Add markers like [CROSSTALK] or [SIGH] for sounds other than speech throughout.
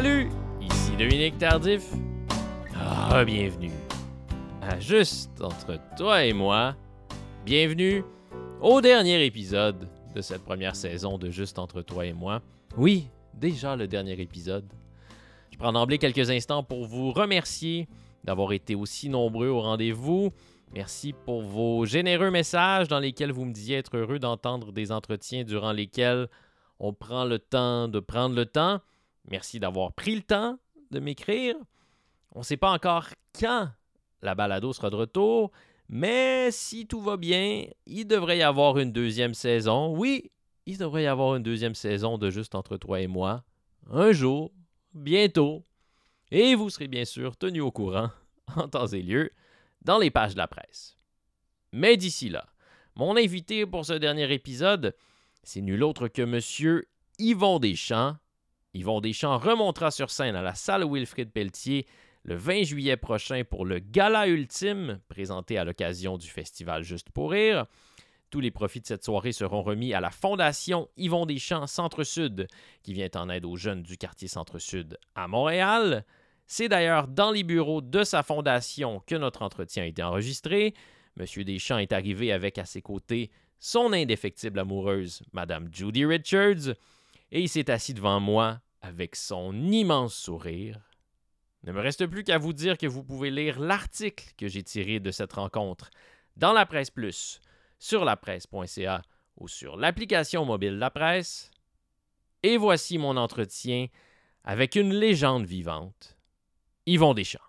Salut, ici Dominique Tardif. Ah, bienvenue à Juste entre toi et moi. Bienvenue au dernier épisode de cette première saison de Juste entre toi et moi. Oui, déjà le dernier épisode. Je prends d'emblée quelques instants pour vous remercier d'avoir été aussi nombreux au rendez-vous. Merci pour vos généreux messages dans lesquels vous me disiez être heureux d'entendre des entretiens durant lesquels on prend le temps de prendre le temps. Merci d'avoir pris le temps de m'écrire. On ne sait pas encore quand la balado sera de retour, mais si tout va bien, il devrait y avoir une deuxième saison. Oui, il devrait y avoir une deuxième saison de Juste entre toi et moi. Un jour, bientôt. Et vous serez bien sûr tenu au courant, [LAUGHS] en temps et lieu, dans les pages de la presse. Mais d'ici là, mon invité pour ce dernier épisode, c'est nul autre que M. Yvon Deschamps. Yvon Deschamps remontera sur scène à la salle Wilfrid Pelletier le 20 juillet prochain pour le Gala Ultime, présenté à l'occasion du festival Juste pour Rire. Tous les profits de cette soirée seront remis à la Fondation Yvon Deschamps Centre-Sud, qui vient en aide aux jeunes du quartier Centre-Sud à Montréal. C'est d'ailleurs dans les bureaux de sa fondation que notre entretien a été enregistré. Monsieur Deschamps est arrivé avec à ses côtés son indéfectible amoureuse, Madame Judy Richards, et il s'est assis devant moi avec son immense sourire. Ne me reste plus qu'à vous dire que vous pouvez lire l'article que j'ai tiré de cette rencontre dans la presse plus, sur lapresse.ca ou sur l'application mobile La Presse. Et voici mon entretien avec une légende vivante, Yvon Deschamps.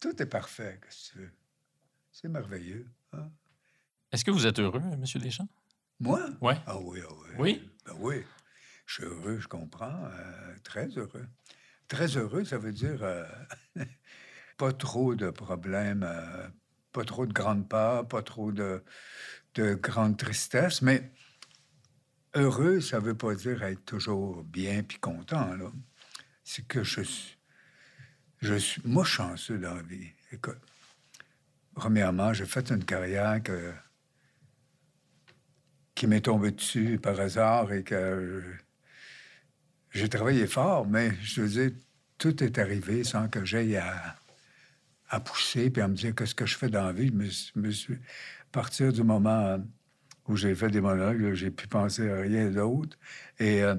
Tout est parfait, qu'est-ce que tu veux? C'est merveilleux. hein? Est-ce que vous êtes heureux, M. Deschamps? Moi? Ouais. Ah oui, ah oui. Oui? Ben oui. Je suis heureux, je comprends. euh, très heureux. Très heureux, ça veut dire euh, [LAUGHS] pas trop de problèmes, euh, pas trop de grandes peurs, pas trop de, de grande tristesse, mais heureux, ça veut pas dire être toujours bien puis content. C'est que je suis, je suis, moi, chanceux dans la vie. Écoute, premièrement, j'ai fait une carrière qui m'est tombée dessus par hasard et que j'ai travaillé fort, mais je veux dire, tout est arrivé sans que j'aille à, pousser puis à me dire qu'est-ce que je fais dans la vie. Je à partir du moment où j'ai fait des monologues, j'ai pu penser à rien d'autre. Et euh,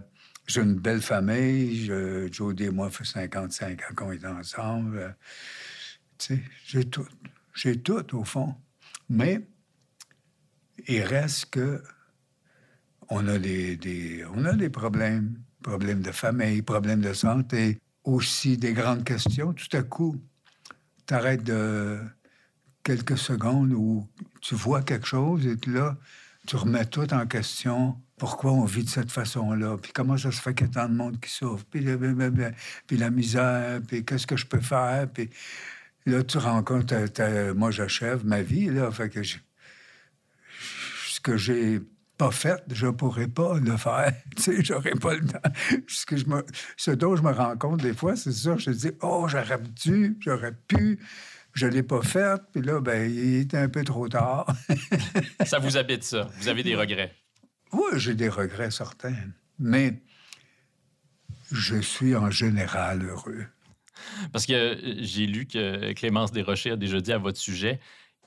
j'ai une belle famille. Je, Jodie et moi, fait 55 ans qu'on est ensemble. Euh, tu sais, j'ai tout. J'ai tout, au fond. Mais il reste que on a des, on a des problèmes, problèmes de famille, problèmes de santé, aussi des grandes questions. Tout à coup, tu arrêtes de quelques secondes où tu vois quelque chose et là, tu remets tout en question. Pourquoi on vit de cette façon-là? Puis comment ça se fait qu'il y a tant de monde qui souffre? Puis, puis la misère, puis qu'est-ce que je peux faire? Puis là, tu t'as- t'as- moi, j'achève ma vie, là. Fait que je- ce que j'ai pas fait, je pourrais pas le faire. [LAUGHS] Tu sais, j'aurais pas le temps. Ce, je me, ce dont je me rends compte des fois, c'est ça. Je dis, oh, j'aurais dû, j'aurais pu. Je l'ai pas fait. Puis là, ben, il était un peu trop tard. [LAUGHS] Ça vous habite, ça? Vous avez des regrets? oui, j'ai des regrets certains. Mais je suis en général heureux. Parce que euh, j'ai lu que Clémence Desrochers a déjà dit à votre sujet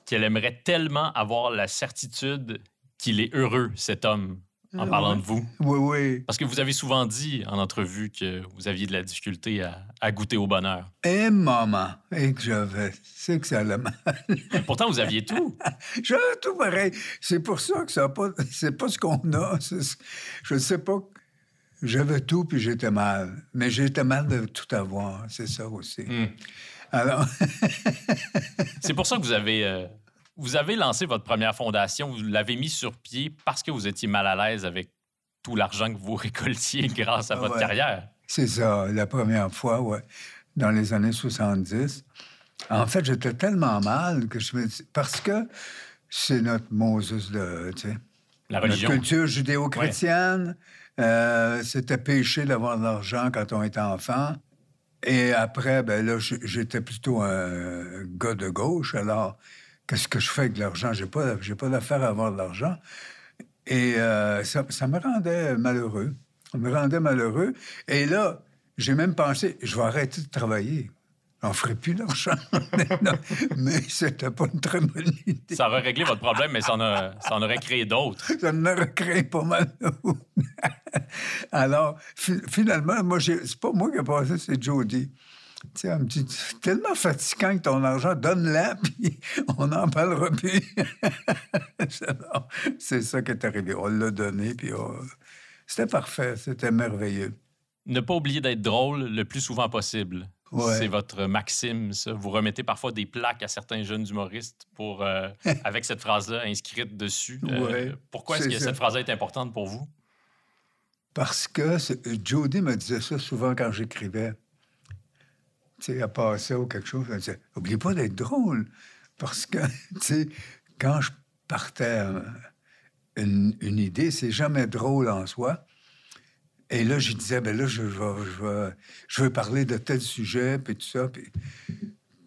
qu'elle aimerait tellement avoir la certitude qu'il est heureux, cet homme, en parlant ouais. de vous. Oui, oui. Parce que vous avez souvent dit en entrevue que vous aviez de la difficulté à, à goûter au bonheur. Et que j'avais, c'est que ça allait mal. [LAUGHS] Pourtant, vous aviez tout. [LAUGHS] J'avais tout pareil. C'est pour ça que ça pas, c'est pas ce qu'on a. c'est ce- je ne sais pas. J'avais tout puis j'étais mal. Mais j'étais mal de tout avoir. C'est ça aussi. Hmm. Alors, C'est pour ça que vous avez, euh, vous avez lancé votre première fondation. Vous l'avez mis sur pied parce que vous étiez mal à l'aise avec tout l'argent que vous [LAUGHS] récoltiez grâce à votre Ouais. carrière? c'est ça, la première fois, ouais. dans les années 70. En fait, j'étais tellement mal que je me dis... Parce que c'est notre Moses de... Tu sais, La notre religion. culture judéo-chrétienne. euh, c'était péché d'avoir de l'argent quand on était enfant. Et après, ben là, j'étais plutôt un gars de gauche. Alors, qu'est-ce que je fais avec l'argent? J'ai pas, j'ai pas d'affaire à avoir de l'argent. Et euh, ça, ça me rendait malheureux. Ça me rendait malheureux. Et là, j'ai même pensé, je vais arrêter de travailler. J'en ferai plus d'argent. [LAUGHS] Mais c'était pas une très bonne idée. Ça aurait réglé votre problème, mais ça en, a- ça en aurait créé d'autres. Ça me recrée pas mal. [LAUGHS] Alors, fi- finalement, moi, c'est pas moi qui ai passé, c'est Jody. Sais, elle me dit, c'est tellement fatigant que ton argent, donne-la, [LAUGHS] puis on n'en parlera plus. [LAUGHS] C'est ça qui est arrivé. On l'a donné, puis on- c'était parfait, c'était merveilleux. Ne pas oublier d'être drôle le plus souvent possible. Ouais. C'est votre maxime, ça. Vous remettez parfois des plaques à certains jeunes humoristes pour, euh, [LAUGHS] avec cette phrase-là inscrite dessus. Euh, Ouais, pourquoi est-ce que ça. cette phrase-là est importante pour vous? Parce que Jody me disait ça souvent quand j'écrivais. Elle passait ou quelque chose, Oublie pas d'être drôle. Parce que, [LAUGHS] tu sais, quand je partais une, une idée, c'est jamais drôle en soi. Et là, je disais Ben là, je, vais, je, je veux parler de tel sujet, puis tout ça. Puis,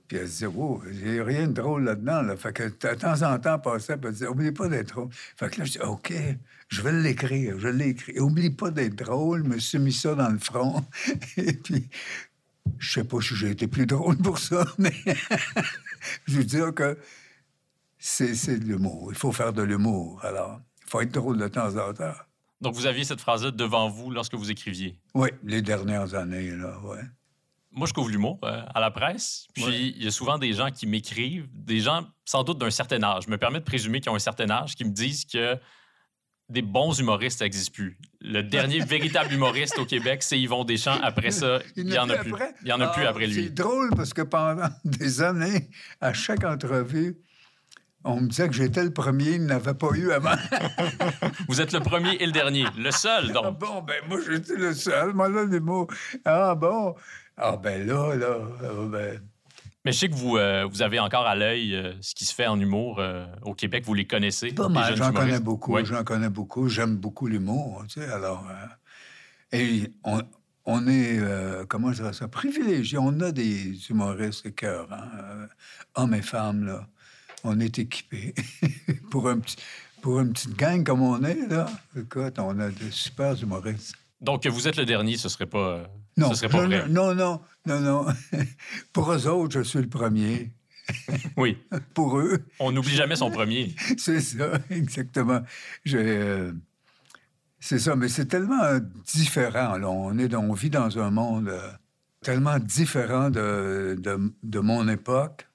puis elle disait, n'y a rien de drôle là-dedans. Là. Fait que de temps en temps, passait, puis elle disait, oublie pas d'être drôle. Fait que là, je dis, OK, je vais l'écrire, je l'ai écrit. Oublie pas d'être drôle, je me suis mis ça dans le front. [LAUGHS] Et puis, je sais pas si j'ai été plus drôle pour ça, [LAUGHS] mais je veux dire que c'est de l'humour. Il faut faire de l'humour. Alors, il faut être drôle de temps en temps. Donc, vous aviez cette phrase-là devant vous lorsque vous écriviez? Oui, les dernières années, là, ouais. Moi, je couvre l'humour euh, à la presse. Puis, Ouais. il y a souvent des gens qui m'écrivent, des gens sans doute d'un certain âge. Je me permets de présumer qu'ils ont un certain âge, qui me disent que des bons humoristes n'existent plus. Le dernier [LAUGHS] véritable humoriste au Québec, c'est Yvon Deschamps. Après ça, il n'y en a plus. après? Il n'y en a plus Ah, après C'est lui. drôle parce que pendant [LAUGHS] des années, à chaque entrevue, on me disait que j'étais le premier, il n'avait pas eu avant. [LAUGHS] Vous êtes le premier et le dernier. Le seul, Ah donc. bon, ben moi, j'étais le seul. Moi, là, les mots. Ah bon. Ah ben là, là, ah, ben... Mais je sais que vous, euh, vous avez encore à l'œil euh, ce qui se fait en humour euh, au Québec. Vous les connaissez. Pas mal, j'en connais beaucoup, Ouais. j'en connais beaucoup. J'aime beaucoup l'humour, tu sais, alors... et on, on est, comment je dirais ça, privilégié. On a des humoristes de cœur, hein, hommes et femmes, là. On est équipés. [LAUGHS] pour, un petit, pour une petite gang comme on est, là, écoute, on a de super humoristes. Donc, vous êtes le dernier, ce serait pas, Non, ce serait pas je- vrai. non, non, non, non. [LAUGHS] pour eux autres, je suis le premier. [LAUGHS] Oui. Pour eux, On n'oublie jamais son premier. [LAUGHS] C'est ça, exactement. Je, euh, c'est ça, mais c'est tellement euh, différent. Là. On, est dans- on vit dans un monde euh, tellement différent de, de, de mon époque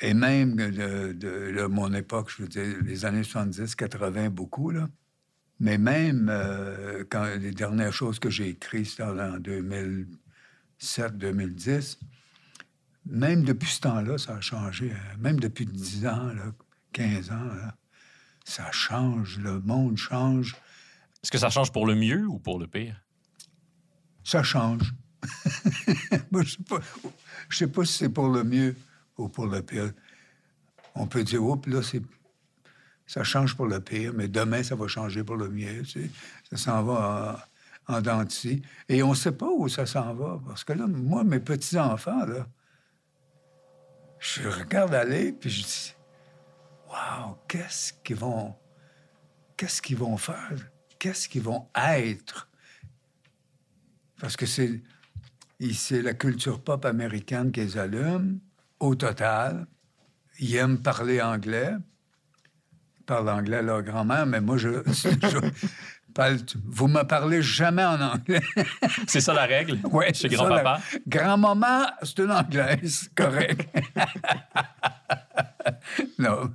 et même de, de- de mon époque, je veux dire, les années 70, 80, beaucoup. Là. Mais même euh, quand les dernières choses que j'ai écrites, c'était en 2007, 2010, même depuis ce temps-là, ça a changé. hein. Même depuis 10 ans, là, 15 ans, là, ça change. Le monde change. Est-ce que ça change pour le mieux ou pour le pire? Ça change. [LAUGHS] Moi, je sais pas. Je sais pas si c'est pour le mieux ou pour le pire. On peut dire, oups, là, c'est. Ça change pour le pire, mais demain, ça va changer pour le mieux. Ça s'en va en, en dents de scie. Et on ne sait pas où ça s'en va. Parce que là, moi, mes petits-enfants, là, je regarde aller, puis je dis, Waouh, qu'est-ce qu'ils vont. Qu'est-ce qu'ils vont faire? Qu'est-ce qu'ils vont être? Parce que c'est, c'est la culture pop américaine qui les allume, au total. Ils aiment parler anglais. Ils parlent anglais à leur grand-mère, mais moi, je, [LAUGHS] je parle- vous me parlez jamais en anglais. [LAUGHS] C'est ça la règle Ouais, chez grand-papa? Grand-maman, c'est une anglaise, [LAUGHS] correct. non.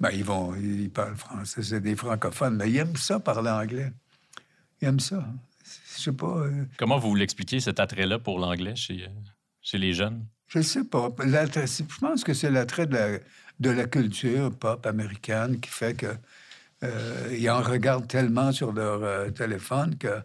Ben, ils vont, ils parlent français, c'est des francophones, mais ils aiment ça, parler anglais. Ils aiment ça. Je sais pas, euh, Comment vous l'expliquez, cet attrait-là pour l'anglais chez, chez les jeunes? je sais pas. Je pense que c'est l'attrait de la, de la culture pop américaine qui fait que euh, ils en regardent tellement sur leur euh, téléphone que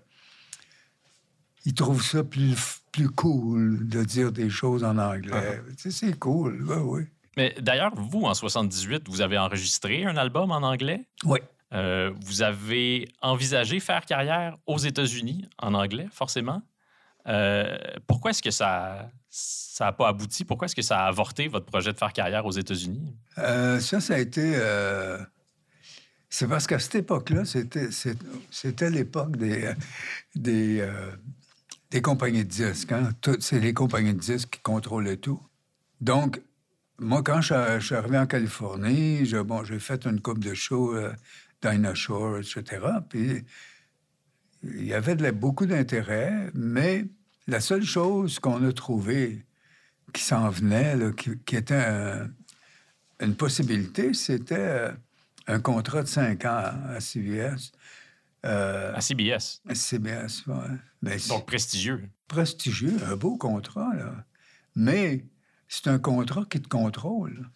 ils trouvent ça plus, plus cool de dire des choses en anglais. Tu sais, c'est cool, oui, oui. Mais d'ailleurs, vous, en 78, vous avez enregistré un album en anglais? Oui. Euh, vous avez envisagé faire carrière aux États-Unis en anglais, forcément. Pourquoi est-ce que ça ça n'a pas abouti? Pourquoi est-ce que ça a avorté votre projet de faire carrière aux États-Unis? Euh, ça, ça a été. euh, C'est parce qu'à cette époque-là, c'était, l'époque des, euh, des compagnies de disques. hein. C'est les compagnies de disques qui contrôlaient tout. Donc, moi, quand je, suis arrivé en Californie, j'ai fait une coupe de shows, euh, Dinosaur, etc. Puis, il y avait de beaucoup d'intérêt, mais la seule chose qu'on a trouvée qui s'en venait, là, qui, qui était un- une possibilité, c'était euh, un contrat de cinq ans à CBS. Euh, À CBS. à CBS. Mais c'est Donc prestigieux. prestigieux, un beau contrat, là. Mais c'est un contrat qui te contrôle.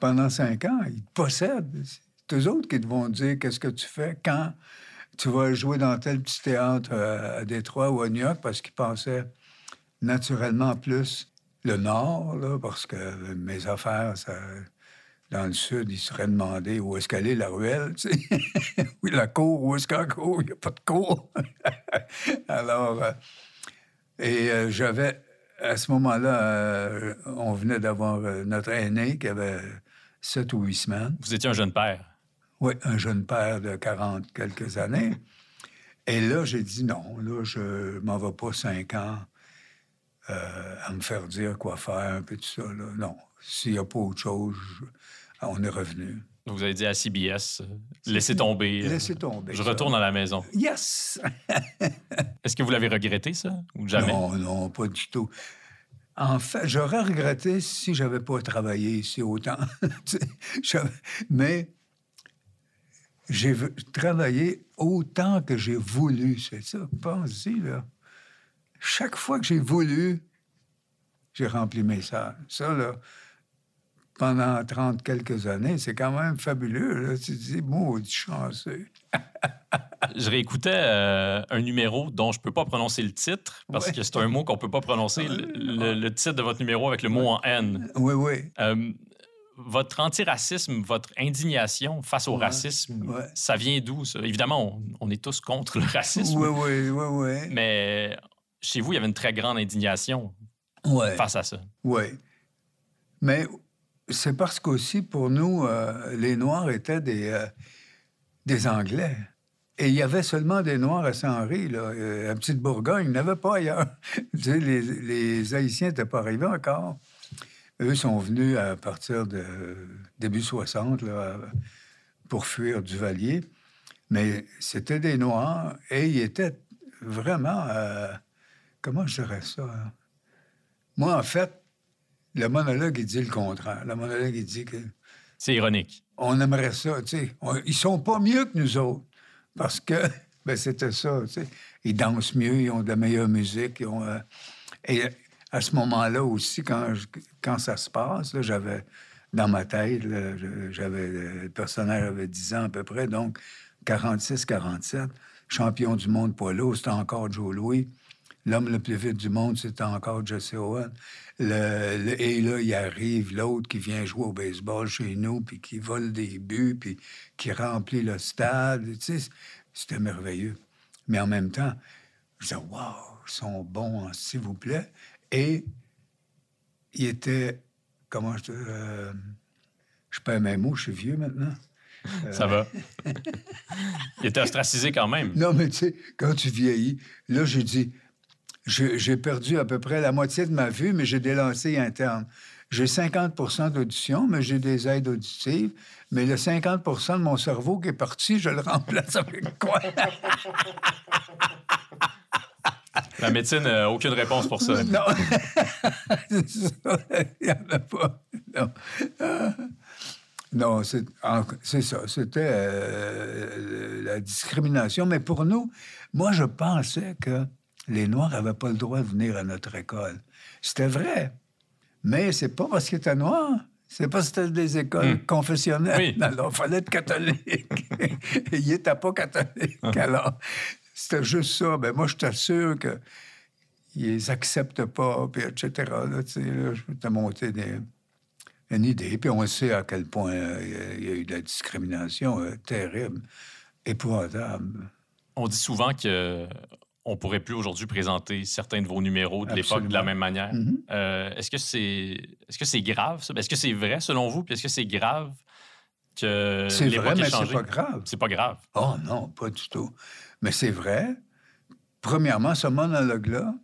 Pendant cinq ans, ils te possèdent. C'est eux autres qui te vont dire qu'est-ce que tu fais, quand tu vas jouer dans tel petit théâtre euh, à Détroit ou à New York, parce qu'ils pensaient naturellement plus le Nord, là, parce que mes affaires, ça- dans le Sud, ils seraient demandé où est-ce qu'elle est, la ruelle, tu sais. [LAUGHS] oui, la cour, où est-ce qu'elle court? Il n'y a pas de cour. [LAUGHS] Alors, euh, et euh, j'avais, à ce moment-là, on venait d'avoir notre aîné qui avait sept ou huit semaines. Vous étiez un jeune père. Oui, un jeune père de 40 quelques années. Et là, j'ai dit non, là, je m'en vais pas cinq ans euh, à me faire dire quoi faire, puis tout ça. Là. Non, s'il n'y a pas autre chose, on est revenu. Donc, vous avez dit à CBS, euh, laissez tomber. euh, Laissez tomber. Je ça. retourne à la maison. Yes! [LAUGHS] Est-ce que vous l'avez regretté, ça? Ou jamais? Non, non, pas du tout. En fait, j'aurais regretté si j'avais pas travaillé ici autant. [LAUGHS] Mais j'ai travaillé autant que j'ai voulu. C'est ça, pense-y, là. Chaque fois que j'ai voulu, j'ai rempli mes salles. Ça, là, pendant 30 quelques années, c'est quand même fabuleux. Là. Tu te dis, maudit chanceux. [LAUGHS] Je réécoutais euh, un numéro dont je peux pas prononcer le titre parce Ouais. que c'est un mot qu'on peut pas prononcer. Le, le- le titre de votre numéro avec le mot en N. Oui, oui. Euh, votre antiracisme, votre indignation face au Ouais, racisme, ouais. ça vient d'où, ça? Évidemment, on, on est tous contre le racisme, Oui, oui, oui, oui. mais chez vous, il y avait une très grande indignation Ouais. face à ça. Oui. Mais c'est parce qu'aussi, pour nous, euh, les Noirs étaient des, euh, des Anglais. Et il y avait seulement des Noirs à Saint-Henri, là. Euh, À Petite Bourgogne, il n'y avait pas ailleurs. [LAUGHS] Les, les Haïtiens n'étaient pas arrivés encore. Eux sont venus à partir de début 60, là, pour fuir Duvalier. Mais c'était des Noirs et ils étaient vraiment... euh, comment je dirais ça? hein? Moi, en fait, le monologue, il dit le contraire. Le monologue, il dit que C'est ironique. on aimerait ça, tu sais. On- Ils sont pas mieux que nous autres. Parce que, [LAUGHS] ben, c'était ça, tu sais. Ils dansent mieux, ils ont de la meilleure musique. ils ont, euh, Et à ce moment-là aussi, quand, quand ça se passe, j'avais dans ma tête, j'avais, le personnage avait 10 ans à peu près, donc 46-47, champion du monde poids lourd, c'était encore Joe Louis. L'homme le plus vite du monde, c'était encore Jesse Owen. Et là, il arrive l'autre qui vient jouer au baseball chez nous, puis qui vole des buts, puis qui remplit le stade. Tu c'était merveilleux. Mais en même temps, je disais, waouh, ils sont bons, hein, s'il vous plaît. Et il était, comment je te. euh, je perds mes mots, je suis vieux maintenant. Ça va. [LAUGHS] Il était ostracisé quand même. Non, mais tu sais, quand tu vieillis, là, j'ai dit, j'ai perdu à peu près la moitié de ma vue, mais j'ai des lancers internes. J'ai 50% d'audition, mais j'ai des aides auditives. Mais le 50% de mon cerveau qui est parti, je le remplace avec quoi? [LAUGHS] La médecine n'a aucune réponse pour ça. non. [LAUGHS] Il n'y en a pas. Non. Ah. Non, c'est ça. C'était euh, la discrimination. Mais pour nous, moi, je pensais que les Noirs n'avaient pas le droit de venir à notre école. C'était vrai. Mais c'est pas parce qu'ils étaient noirs. C'est parce que c'était des écoles Hmm. confessionnelles. Oui. [LAUGHS] Alors, il fallait être catholique. [LAUGHS] Il n'était pas catholique. Alors, C'était juste ça. Ben moi, je t'assure que ils acceptent pas, puis etc. Là, tu sais, là, je t'ai monté des- une idée. Puis on sait à quel point euh, il y a- eu de la discrimination euh, terrible, épouvantable. On dit souvent que on pourrait plus aujourd'hui présenter certains de vos numéros de l'époque de la même manière. Mhm. Euh, est-ce que c'est est-ce que c'est grave ça? Est-ce que c'est vrai selon vous? Puis est-ce que c'est grave que C'est vrai, mais c'est pas grave. C'est pas grave. Oh non, pas du tout. Mais c'est vrai. Premièrement, ce monologue-là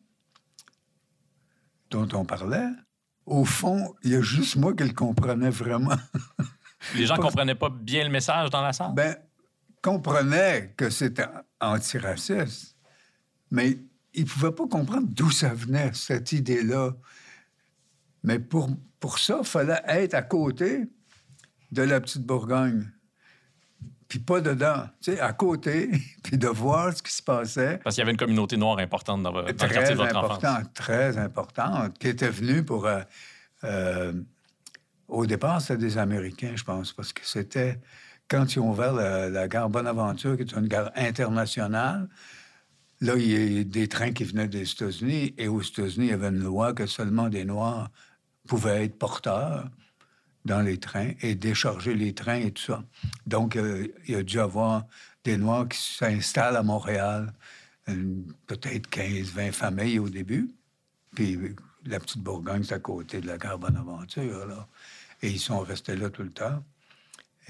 dont on parlait, au fond, il y a juste moi qui le comprenais vraiment. [LAUGHS] Les gens Pas- comprenaient pas bien le message dans la salle? Ben, comprenait que c'était antiraciste, mais il ne pouvait pas comprendre d'où ça venait, cette idée-là. Mais pour, pour ça, il fallait être à côté de la petite Bourgogne. Puis pas dedans, tu sais, à côté, [LAUGHS] puis de voir ce qui se passait. Parce qu'il y avait une communauté noire importante dans, vo- dans le quartier de votre enfance. importante, très importante, qui était venue pour... euh, euh, au départ, c'était des Américains, je pense, parce que c'était quand ils ont ouvert la, la gare Bonaventure, qui est une gare internationale. Là, il y a des trains qui venaient des États-Unis, et aux États-Unis, il y avait une loi que seulement des Noirs pouvaient être porteurs dans les trains et décharger les trains et tout ça. Donc, euh, il y a dû avoir des Noirs qui s'installent à Montréal, une- peut-être 15, 20 familles au début. Puis euh, la petite Bourgogne, c'est à côté de la gare Bonaventure, là. Et ils sont restés là tout le temps.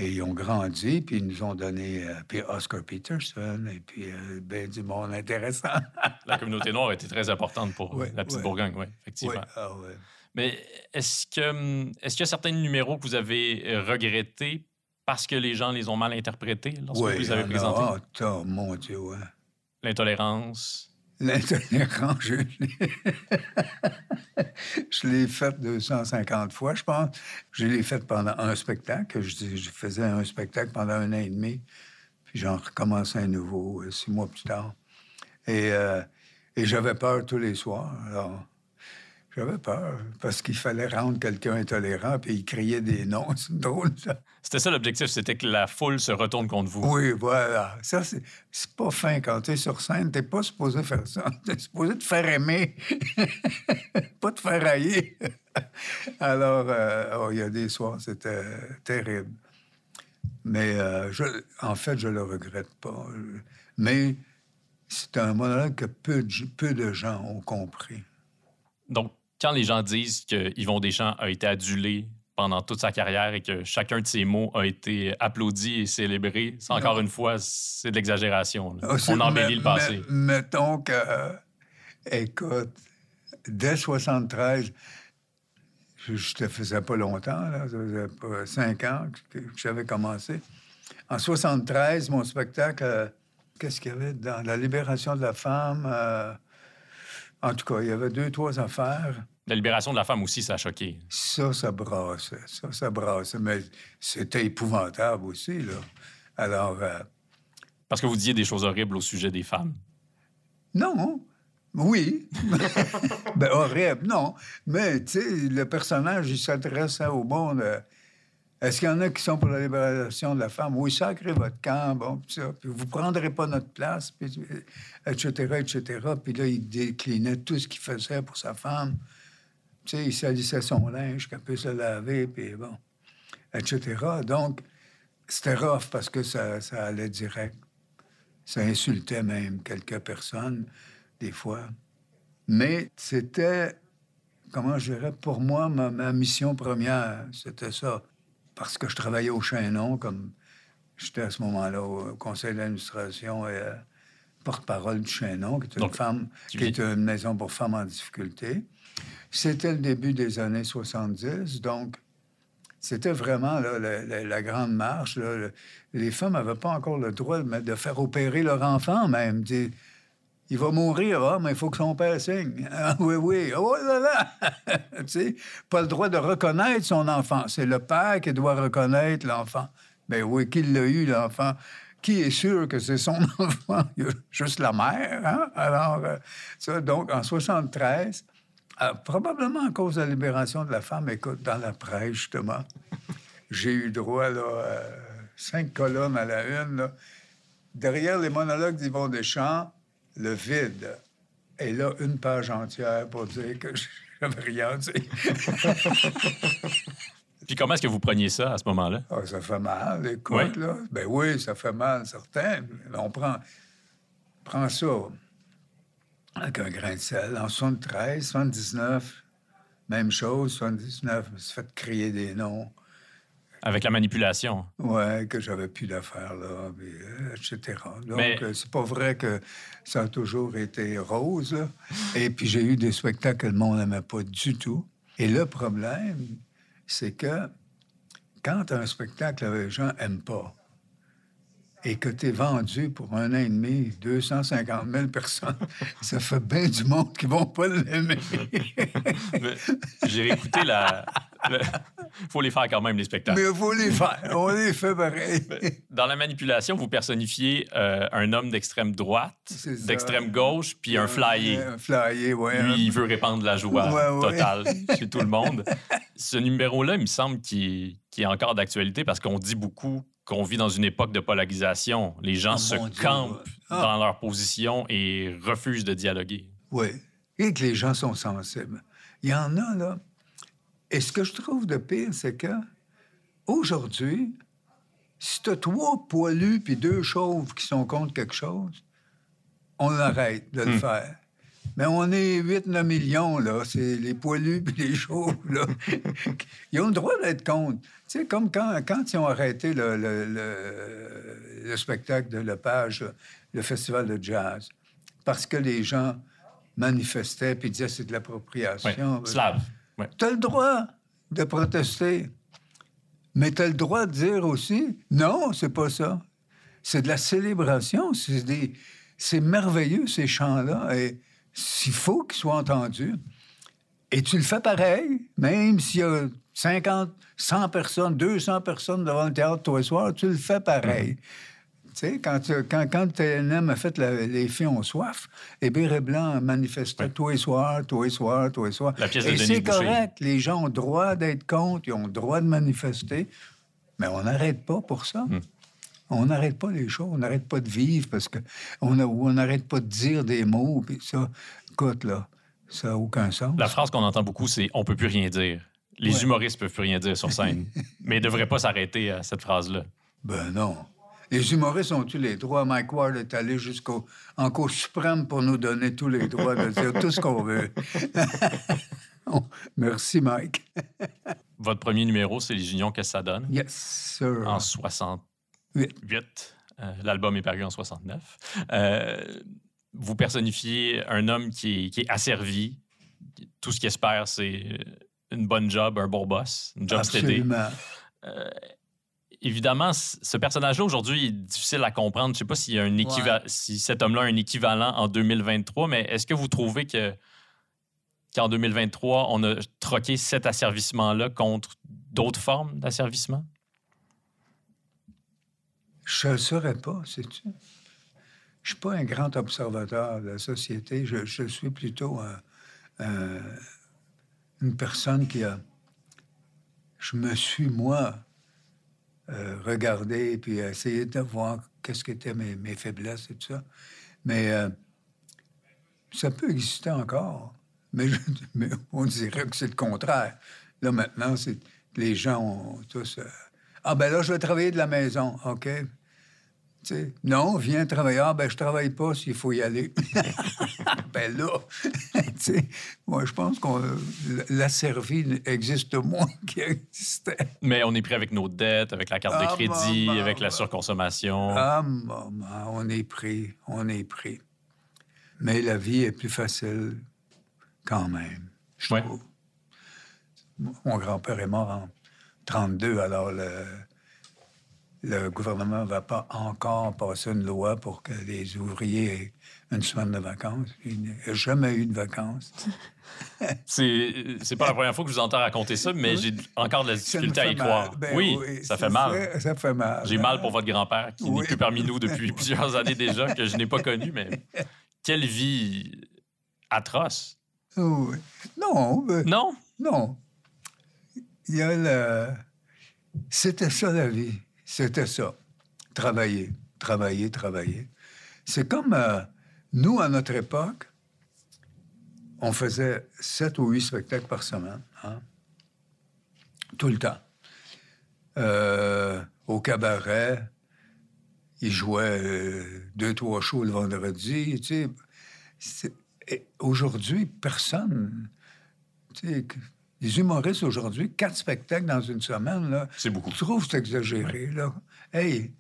Et ils ont grandi, puis ils nous ont donné... euh, puis Oscar Peterson, et puis euh, ben du monde intéressant. La communauté noire était très importante pour la petite ouais. Bourgogne, oui, effectivement. Ouais, ah. Mais est-ce que hum, est-ce qu'il y a certains numéros que vous avez euh, regrettés parce que les gens les ont mal interprétés lorsque vous les avez il y en a- présentés? ah, t'as- mon Dieu, ouais. L'intolérance. L'intolérance, [LAUGHS] je l'ai... je l'ai fait 250 fois, je pense. Je l'ai fait pendant un spectacle. Je, faisais un spectacle pendant un an et demi. Puis j'en recommençais un nouveau euh, six mois plus tard. Et, euh, et j'avais peur tous les soirs. Alors, j'avais peur parce qu'il fallait rendre quelqu'un intolérant, puis il criait des noms. [LAUGHS] C'est drôle, ça. C'était ça l'objectif, c'était que la foule se retourne contre vous. Oui, voilà. Ça, c'est, c'est pas fin quand t'es sur scène. T'es pas supposé faire ça. [LAUGHS] T'es supposé te faire aimer, [LAUGHS] pas te faire haïr. Alors, euh, oh, il y a des soirs, c'était terrible. Mais euh, je, en fait, je le regrette pas. Mais c'est un monologue que peu de, peu de gens ont compris. Donc, quand les gens disent que Yvon Deschamps a été adulé pendant toute sa carrière et que chacun de ses mots a été applaudi et célébré, c'est encore Non. une fois, c'est de l'exagération. Ah, On embellit le passé. mettons que, euh, écoute, dès 73, je ne te faisais pas longtemps, là, ça faisait pas cinq ans que, que j'avais commencé. En 73, mon spectacle, euh, qu'est-ce qu'il y avait dans la libération de la femme? euh, en tout cas, il y avait deux, trois affaires. La libération de la femme aussi, ça a choqué. Ça, ça brassait. Ça, ça brassait. Mais c'était épouvantable aussi, là. Alors, euh, Parce que vous disiez des choses horribles au sujet des femmes. Non. Oui. [LAUGHS] ben, horrible, non. Mais, tu sais, le personnage, il s'adressait au monde. euh, Est-ce qu'il y en a qui sont pour la libération de la femme? Oui, sacrez votre camp, bon, puis ça. Puis vous prendrez pas notre place, puis, etc., etc. Puis là, il déclinait tout ce qu'il faisait pour sa femme. Tu sais, il salissait son linge, qu'elle puisse le laver, puis bon, etc. Donc, c'était rough parce que ça, ça allait direct. Ça insultait même quelques personnes, des fois. Mais c'était, comment je dirais, pour moi, ma mission première, c'était ça. Parce que je travaillais au Chaînon, comme j'étais à ce moment-là au conseil d'administration et euh, porte-parole du Chaînon, qui est une, Donc, femme, tu qui est vis- une maison pour femmes en difficulté. C'était le début des années 70, donc c'était vraiment là, la, la- la grande marche. là. Le- les femmes n'avaient pas encore le droit de, de faire opérer leur enfant, même. Il va mourir, ah, mais il faut que son père signe. [LAUGHS] Ah, oui, oui. Oh là là! [LAUGHS] tu sais, pas le droit de reconnaître son enfant. C'est le père qui doit reconnaître l'enfant. Ben oui, qui l'a eu, l'enfant? Qui est sûr que c'est son [LAUGHS] enfant? Il y a juste la mère, hein? Alors, euh, ça, donc, en 73, euh, probablement à cause de la libération de la femme, écoute, dans la presse, justement, j'ai eu droit, là, euh, cinq colonnes à la une. Derrière les monologues d'Yvon Deschamps, le vide. Et là, une page entière pour dire que [LAUGHS] j'avais rien dit. [LAUGHS] Puis comment est-ce que vous preniez ça à ce moment-là? Ah, ça fait mal, écoute, là. Ben oui, ça fait mal, certain. On prend, prend ça avec un grain de sel. En 73, 79, même chose, 79, je me suis fait crier des noms. Avec la manipulation. Ouais, que j'avais plus d'affaires là, euh, etc. Donc, Mais- euh, c'est pas vrai que ça a toujours été rose. là. Et puis, j'ai eu des spectacles que le monde n'aimait pas du tout. Et le problème, c'est que quand un spectacle que les gens n'aiment pas et que tu es vendu pour un an et demi, 250 000 personnes, [LAUGHS] ça fait bien du monde qui vont pas l'aimer. [LAUGHS] J'ai réécouté la. Le- [LAUGHS] faut les faire quand même, les spectacles. Mais il faut les faire. On les fait pareil. [LAUGHS] Dans la manipulation, vous personnifiez euh, un homme d'extrême droite, d'extrême gauche, puis un flyer. Un flyer, oui. Lui, il veut répandre la joie Ouais, ouais. totale [LAUGHS] chez tout le monde. Ce numéro-là, il me semble qu'il est encore d'actualité parce qu'on dit beaucoup qu'on vit dans une époque de polarisation. Les gens Oh, se campent. Ah. dans leur position et refusent de dialoguer. Oui. Et que les gens sont sensibles. Il y en a, là. Et ce que je trouve de pire, c'est que aujourd'hui, si tu as trois poilus puis deux chauves qui sont contre quelque chose, on arrête de le Hmm. faire. Mais on est 8-9 millions, là. C'est les poilus puis les chauves, là. [LAUGHS] Ils ont le droit d'être contre. Tu sais, comme quand, quand ils ont arrêté le, le- le- le spectacle de Lepage, le festival de jazz, parce que les gens manifestaient puis disaient c'est de l'appropriation. Slave. Ouais. Tu as le droit de protester. Mais tu as le droit de dire aussi non, c'est pas ça. C'est de la célébration. C'est des... c'est merveilleux, ces chants-là. Et s'il faut qu'ils soient entendus. Et tu le fais pareil, même s'il y a 50, 100 personnes, 200 personnes devant le théâtre tous les soirs, tu le fais pareil. Tu sais, quand, quand, quand TNM a fait la- Les filles ont soif, les bérets blancs manifestaient Ouais. tous les soirs, tous les soirs, tous les soirs. La pièce de Et c'est correct. Les gens ont le droit d'être contre, ils ont le droit de manifester, mais on n'arrête pas pour ça. Hmm. On n'arrête pas les choses, on n'arrête pas de vivre parce que on n'arrête pas de dire des mots. Puis ça, écoute, là, ça n'a aucun sens. La phrase qu'on entend beaucoup, c'est on peut plus rien dire. Les Ouais. humoristes peuvent plus rien dire sur scène. [LAUGHS] Mais ils ne devraient pas s'arrêter à cette phrase-là. Ben non. Les humoristes ont tous les droits. Mike Ward est allé jusqu'au en Cour suprême pour nous donner tous les droits de dire tout ce qu'on veut. [LAUGHS] Merci, Mike. [LAUGHS] Votre premier numéro, c'est Les Unions, que ça donne? Yes, sir. En 68. Huit. Euh, L'album est paru en 69. Euh, vous personnifiez un homme qui est, qui est asservi. Tout ce qu'il espère, c'est une bonne job, un bon boss, une job. Absolument. Évidemment, ce personnage-là, aujourd'hui, est difficile à comprendre. Je ne sais pas s'il y a un équiva- si cet homme-là a un équivalent en 2023, mais est-ce que vous trouvez que qu'en 2023, on a troqué cet asservissement-là contre d'autres formes d'asservissement? Je ne le saurais pas, sais-tu? Je suis pas un grand observateur de la société. Je, je suis plutôt un- un- une personne qui a... Je me suis, moi, euh, regardé puis essayé de voir qu'est-ce qu'étaient mes, mes faiblesses et tout ça. Mais euh, ça peut exister encore. [LAUGHS] Mais on dirait que c'est le contraire. Là, maintenant, c'est les gens ont tous... euh, ah, ben là, je vais travailler de la maison. OK. Non, viens travailler. Ah, ben, je travaille pas s'il faut y aller. [LAUGHS] ben là, [LAUGHS] moi, je pense qu'on l'asservi existe moins [LAUGHS] qu'il existait. Mais on est pris avec nos dettes, avec la carte de Ah, crédit, maman. avec la surconsommation. Ah, maman, on est pris, on est pris. Mais la vie est plus facile quand même, je Ouais. Mon grand-père est mort en 32, alors le, le gouvernement ne va pas encore passer une loi pour que les ouvriers aient une semaine de vacances. Il n'y a jamais eu de vacances. [LAUGHS] C'est pas la première fois que je vous entends raconter ça, mais j'ai encore de la difficulté à y mal. croire. Ben oui, ça fait mal. ça fait mal. J'ai mal pour votre grand-père qui n'est plus parmi nous depuis [LAUGHS] plusieurs années déjà, que je n'ai pas connu, mais quelle vie atroce. Oui. Non, euh, Non? Non. Il y a le... C'était ça la vie. C'était ça. Travailler, travailler, travailler. C'est comme... euh, Nous, à notre époque, on faisait sept ou huit spectacles par semaine. hein. Tout le temps. Euh, au cabaret, ils jouaient euh, deux, trois shows le vendredi. Aujourd'hui, personne. Les humoristes aujourd'hui, quatre spectacles dans une semaine, là, C'est beaucoup. je trouve c'est exagéré, là. Hey,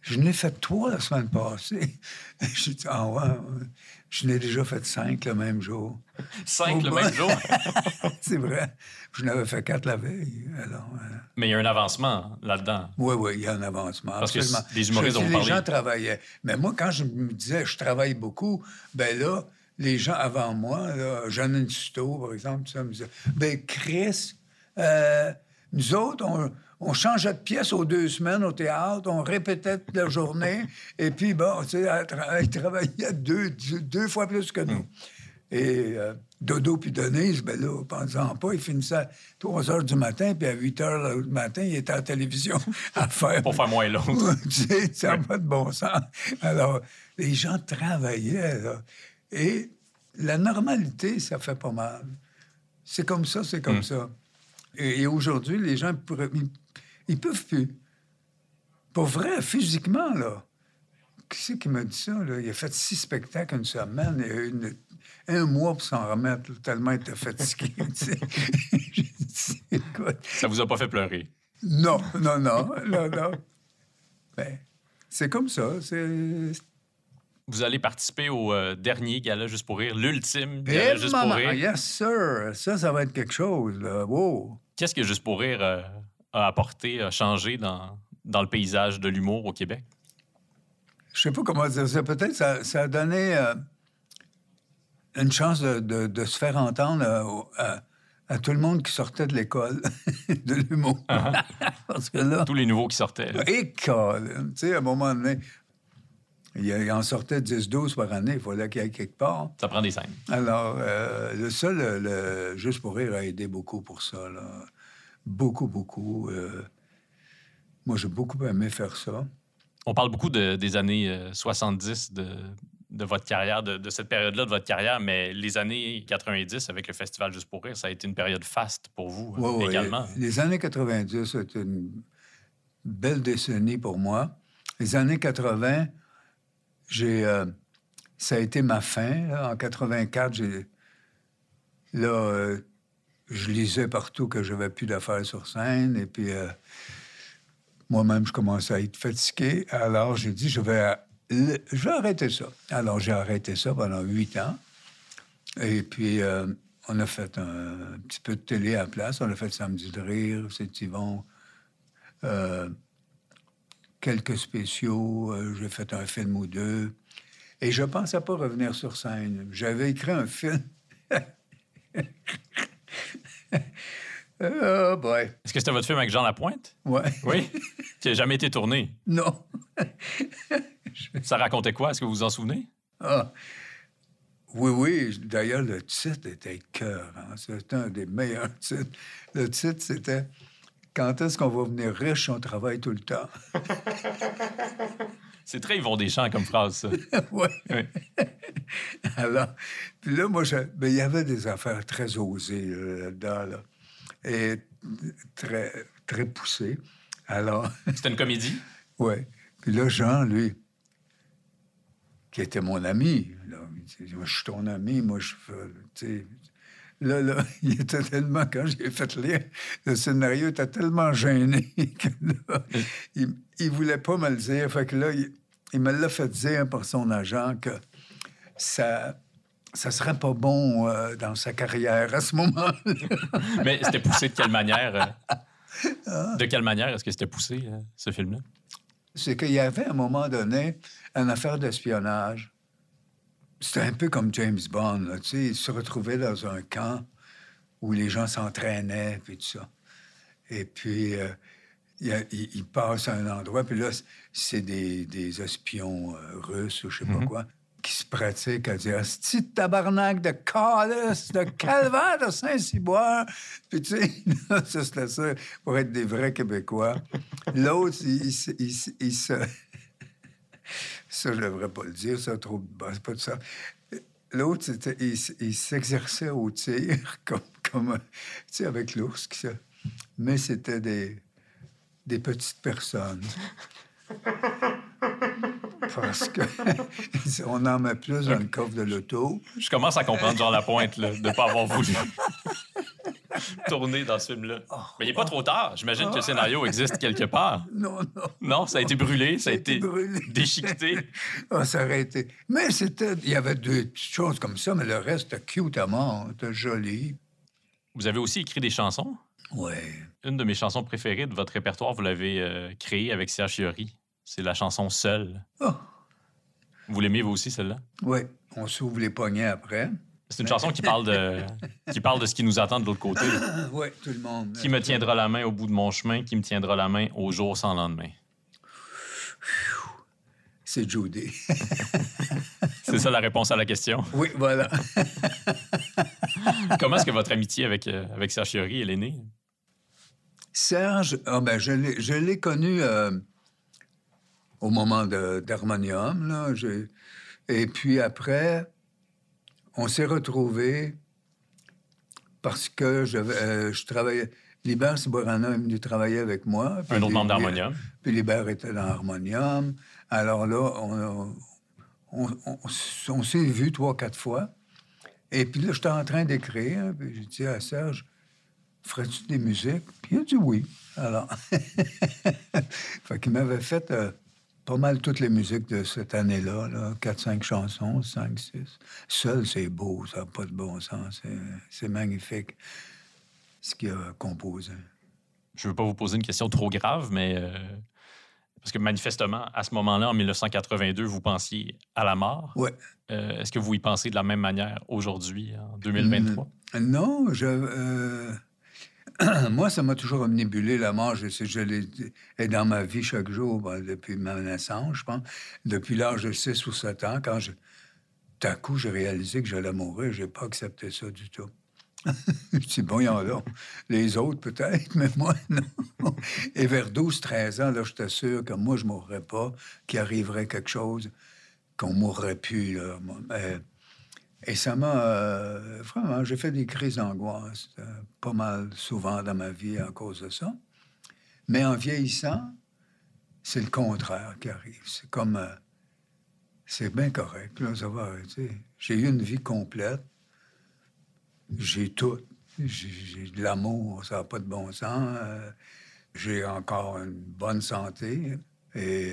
je n'ai fait trois la semaine passée. [LAUGHS] J'ai dit, ah ouais, ouais. je n'ai déjà fait cinq le même jour. Cinq le Oh, même jour? [LAUGHS] c'est vrai. Je n'avais fait quatre la veille. Alors, euh, Mais il y a un avancement là-dedans. oui, oui, il y a un avancement. Parce que les humoristes Je dis, dont vous Les gens travaillaient. Mais moi, quand je me disais je travaille beaucoup, ben là, les gens avant moi, là, Jeannine Suto, par exemple, ça, me disaient ben Chris, euh, nous autres, on, on changeait de pièce aux deux semaines au théâtre, on répétait toute la journée, [LAUGHS] et puis, bon, tu sais, elle, tra- elle travaillait deux, fois plus que nous. Et euh, Dodo puis Denise, ben là, pensant pas, ils finissaient à 3 heures du matin, puis à 8 heures du matin, ils étaient à la télévision [LAUGHS] à faire Pour faire moins l'autre. [LAUGHS] tu sais, ça n'a pas de bon sens. Alors, les gens travaillaient, là. Et la normalité, ça fait pas mal. C'est comme ça, c'est comme ça. Et, et aujourd'hui, les gens, ils, ils peuvent plus. Pour vrai, physiquement, là. Qui c'est qui m'a dit ça, là? Il a fait six spectacles une semaine et une- un mois pour s'en remettre, tellement il était fatigué. [LAUGHS] [LAUGHS] Ça vous a pas fait pleurer? non, non, non, non, non. Ben, c'est comme ça. C'est. Vous allez participer au euh, dernier gala Juste pour rire, l'ultime Eh, gala Juste pour maman, rire. Yes, sir. Ça, ça va être quelque chose, là. Wow. Qu'est-ce que Juste pour rire euh, a apporté, a changé dans, dans le paysage de l'humour au Québec? Je sais pas comment dire ça. Peut-être ça, ça a donné euh, une chance de, de- de se faire entendre euh, à, à tout le monde qui sortait de l'école [LAUGHS] de l'humour. [LAUGHS] Parce que là, Tous les nouveaux qui sortaient. et Colin, tu sais, à un moment donné, il, il en sortait 10-12 par année. Il fallait qu'il y ait quelque part. Ça prend des scènes. Alors, euh, le seul, le, juste pour rire, a aidé beaucoup pour ça. Là. Beaucoup, beaucoup. euh, moi, j'ai beaucoup aimé faire ça. On parle beaucoup de- des années euh, 70 de, de votre carrière, de, de cette période-là de votre carrière, mais les années 90 avec le Festival Juste pour rire, ça a été une période faste pour vous euh, Ouais, également. Les années 90, c'était une belle décennie pour moi. Les années 80, j'ai, euh, ça a été ma fin. En 84, j'ai, là, euh, je lisais partout que j'avais plus d'affaires sur scène. Et puis, euh, moi-même, je commençais à être fatigué. Alors, j'ai dit, je vais, je vais arrêter ça. Alors, j'ai arrêté ça pendant huit ans. Et puis, on a fait un, petit peu de télé à la place. On a fait Samedi de rire, c'est Yvon. Euh, quelques spéciaux. euh, j'ai fait un film ou deux. Et je pensais pas revenir sur scène. J'avais écrit un film. oh [LAUGHS] boy. Est-ce que c'était votre film avec Jean Lapointe? Ouais. Oui? qui n'a jamais été tourné? Non. [LAUGHS] Ça racontait quoi? Est-ce que vous vous en souvenez? Ah. Oui, oui. D'ailleurs, le titre était cœur. C'était un des meilleurs titres. Le titre, c'était Quand est-ce qu'on va venir riche si on travaille tout le temps? [LAUGHS] C'est très Yvon Deschamps comme phrase, ça. [LAUGHS] oui. Oui. [LAUGHS] Alors, puis là, moi, je- ben, il y avait des affaires très osées là, là-dedans, là. Et très, très poussées. Alors, C'était une comédie? oui. Puis là, Jean, lui, qui était mon ami, là, il dit, Moi, je suis ton ami, moi, je tu sais... Là, là, [LAUGHS] il était tellement, quand j'ai fait lire, le scénario était tellement gêné [LAUGHS] que là, il, il voulait pas me le dire. Fait que là, il, il me l'a fait dire par son agent que ça, ça serait pas bon euh, dans sa carrière à ce moment-là. [LAUGHS] Mais c'était poussé de quelle manière? Ah. euh, De quelle manière est-ce que c'était poussé, euh, ce film-là? c'est qu'il y avait à un moment donné une affaire d'espionnage. C'était un peu comme James Bond. Là, tu sais, il se retrouvait dans un camp où les gens s'entraînaient, puis tout ça. Et puis, euh, il, passe à un endroit, puis là, c'est des, des espions euh, russes ou je sais pas quoi qui se pratiquent à dire « Asti de tabarnak de calice, de calvaire de Saint-Cyboire! » Puis tu sais, [LAUGHS] là, ça, ça pour être des vrais Québécois. L'autre, il, il il se... Ça, je devrais pas le dire, ça, trop... pas de ça. L'autre, c'était... Il, s'exerçait au tir, [LAUGHS] comme, comme tu avec l'ours. qui se- Mais c'était des, des petites personnes. Parce que [LAUGHS] on en met plus dans le coffre de l'auto. Je commence à comprendre Jean Lapointe là, de ne pas avoir voulu [LAUGHS] tourner dans ce film-là. Mais il n'est pas trop tard. J'imagine que le scénario existe quelque part. [LAUGHS] Non, non. Non, ça a été brûlé, ça a été brûlé. [LAUGHS] déchiqueté. Ah, ça aurait été. Mais c'était. Il y avait deux petites choses comme ça, mais le reste, cute à mort. Joli. Vous avez aussi écrit des chansons? Ouais. Une de mes chansons préférées de votre répertoire, vous l'avez euh, créée avec Serge Fiori. C'est la chanson Seul. Oh, Vous l'aimez, vous aussi, celle-là? ouais. On s'ouvre les poignets après. C'est une chanson qui parle de, qui parle de ce qui nous attend de l'autre côté. [COUGHS] Ouais, tout le monde. Qui me tiendra la main au bout de mon chemin, qui me tiendra la main au jour sans lendemain. C'est Judy. [LAUGHS] C'est ça la réponse à la question. oui, voilà. [LAUGHS] Comment est-ce que votre amitié avec, euh, avec Serge Fiori, elle est née? Serge, ah ben, je l'ai je l'ai connu euh, au moment de- d'Harmonium. Et puis après, on s'est retrouvés parce que je, euh, je travaillais. Libert Siborana est venu travailler avec moi. Un autre membre d'Harmonium. Puis Libert était dans Harmonium. Alors là, on, on, on- on s'est vus trois, quatre fois. Et puis là, j'étais en train d'écrire. Puis j'ai dit à Serge, ferais-tu des musiques? Puis il a dit oui. Alors, [LAUGHS] fait qu'il m'avait fait euh, pas mal toutes les musiques de cette année-là, là, 4-5 chansons, 5, 6. Seul, c'est beau, ça n'a pas de bon sens. C'est- magnifique ce qu'il a composé. Je ne veux pas vous poser une question trop grave, mais euh, parce que manifestement, à ce moment-là, en 1982, vous pensiez à la mort. Ouais. Euh, Est-ce que vous y pensez de la même manière aujourd'hui, en 2023? Non, je. euh, [CLEARS THROAT] Moi, ça m'a toujours omnibulé la mort. Je je l'ai dans ma vie chaque jour ben, depuis ma naissance, je pense. Depuis l'âge de 6 ou 7 ans, quand je... à coup, j'ai réalisé que j'allais mourir, j'ai pas accepté ça du tout. [LAUGHS] je dis, bon, il y en a. Les autres, peut-être, [LAUGHS] mais moi, non. Et vers 12, 13 ans, là, j'étais sûr que moi, je mourrais pas, qu'il arriverait quelque chose, qu'on mourrait plus, là. Et ça m'a. euh, vraiment, j'ai fait des crises d'angoisse euh, pas mal souvent dans ma vie à cause de ça. Mais en vieillissant, c'est le contraire qui arrive. C'est comme. euh, c'est bien correct, là, ça va arrêter. J'ai eu une vie complète. J'ai tout. J'ai de l'amour, ça n'a pas de bon sens. J'ai encore une bonne santé. Et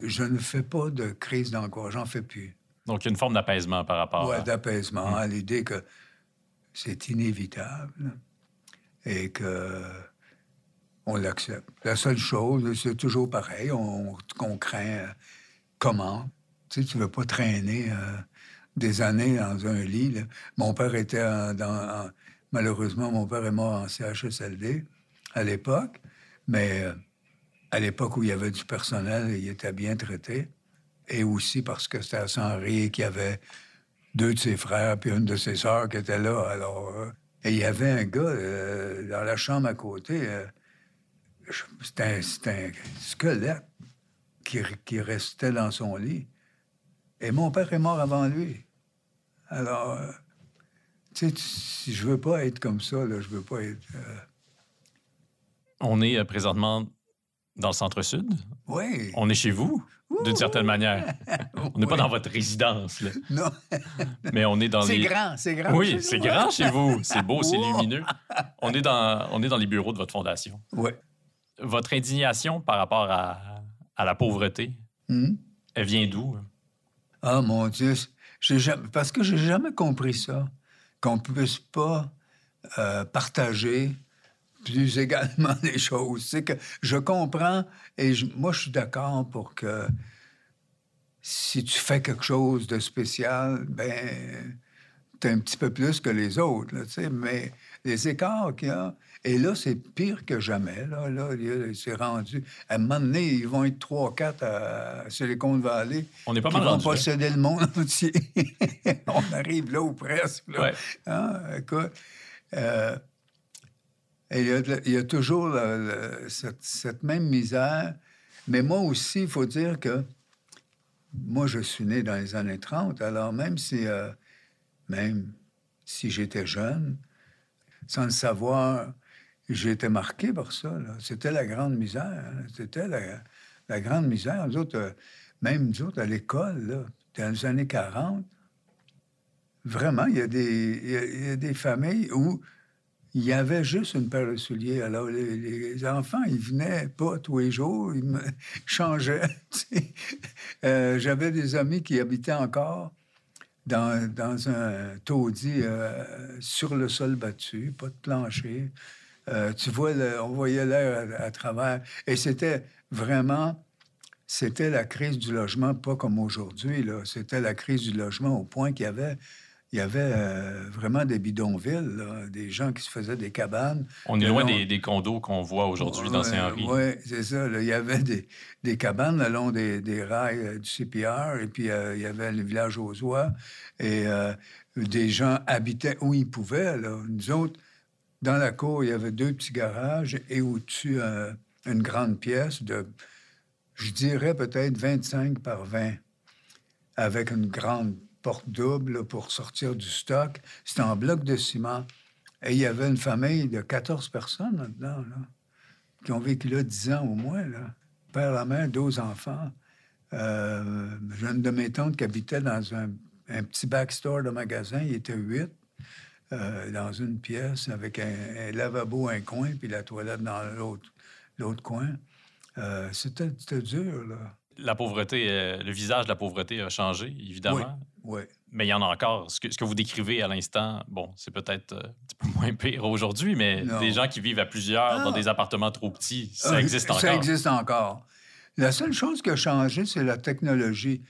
je ne fais pas de crise d'angoisse, j'en fais plus. Donc, il y a une forme d'apaisement par rapport Ouais, à... d'apaisement, à l'idée que c'est inévitable et que on l'accepte. La seule chose, c'est toujours pareil, on, qu'on craint euh, comment? Tu sais, tu veux pas traîner euh, des années dans un lit. là. Mon père était en- dans... en- malheureusement, mon père est mort en CHSLD à l'époque, mais euh, à l'époque où il y avait du personnel, il était bien traité. Et aussi parce que c'était à Saint-Henri qu'il y avait deux de ses frères puis une de ses sœurs qui étaient là. Alors, euh, et il y avait un gars euh, dans la chambre à côté. euh, c'était un, squelette qui, restait dans son lit. Et mon père est mort avant lui. Alors, tu sais, si je veux pas être comme ça, là, je veux pas être. On est présentement dans le centre-sud. Oui. On est chez vous, d'une certaine manière. [LAUGHS] On n'est pas dans votre résidence, là. Non, mais on est dans c'est les... grand, c'est grand. Oui, chez c'est grand chez vous. C'est beau, c'est lumineux. On est, dans, on est dans les bureaux de votre fondation. Oui. Votre indignation par rapport à, à la pauvreté, Hum? elle vient d'où? Ah mon Dieu, jamais, parce que j'ai jamais compris ça, qu'on puisse pas euh, partager plus [LAUGHS] également les choses. C'est que je comprends et je- moi je suis d'accord pour que si tu fais quelque chose de spécial, ben t'as un petit peu plus que les autres, tu sais, mais les écarts qu'il y a, et là, c'est pire que jamais. Là, là, c'est rendu. À un moment donné, ils vont être trois, quatre à Silicon Valley. On est pas mal vont rendu posséder le monde [LAUGHS] entier. On arrive là ou presque. Là. Ouais. Hein, écoute, euh, il, y a, toujours cette, même misère. Mais moi aussi, il faut dire que moi, je suis né dans les années 30, alors même si, euh, si j'étais jeune, sans le savoir, j'ai été marqué par ça. C'était la grande misère. C'était la, grande misère. Nous euh, même nous à l'école, dans les années 40, vraiment, il y, a des, il y a des familles où il y avait juste une paire de souliers. Alors, les, enfants, ils venaient pas tous les jours, ils me [LAUGHS] changeaient. [LAUGHS] Euh, J'avais des amis qui habitaient encore dans, dans un taudis euh, sur le sol battu, pas de plancher. Euh, tu vois, on voyait l'air à, à travers. Et c'était vraiment, c'était la crise du logement, pas comme aujourd'hui. C'était la crise du logement au point qu'il y avait, il y avait euh, vraiment des bidonvilles, là, des gens qui se faisaient des cabanes. On est loin des, des condos qu'on voit aujourd'hui dans Saint-Henri. Oui, c'est ça. là. Il y avait des, des cabanes le long des, des rails euh, du CPR, et puis euh, il y avait le village aux oies, et des gens habitaient où ils pouvaient. Là. Nous autres, dans la cour, il y avait deux petits garages, et au-dessus, une grande pièce de, je dirais peut-être 25 par 20, avec une grande porte double pour sortir du stock. C'était en bloc de ciment. Et il y avait une famille de 14 personnes là-dedans, là, qui ont vécu là 10 ans au moins. Père, la mère, 12 enfants. Euh, J'ai une de mes tantes qui habitait dans un, petit backstore de magasin. Il était huit euh, dans une pièce avec un, un lavabo, un coin, puis la toilette dans l'autre coin. Euh, c'était dur, là. La pauvreté, euh, le visage de la pauvreté a changé, évidemment. Oui. Mais il y en a encore. Ce que, ce que vous décrivez à l'instant, bon, c'est peut-être euh, un petit peu moins pire aujourd'hui, mais Non. des gens qui vivent à plusieurs dans Ah. des appartements trop petits, ça Ah, existe encore. Ça existe encore. La seule chose qui a changé, c'est la technologie.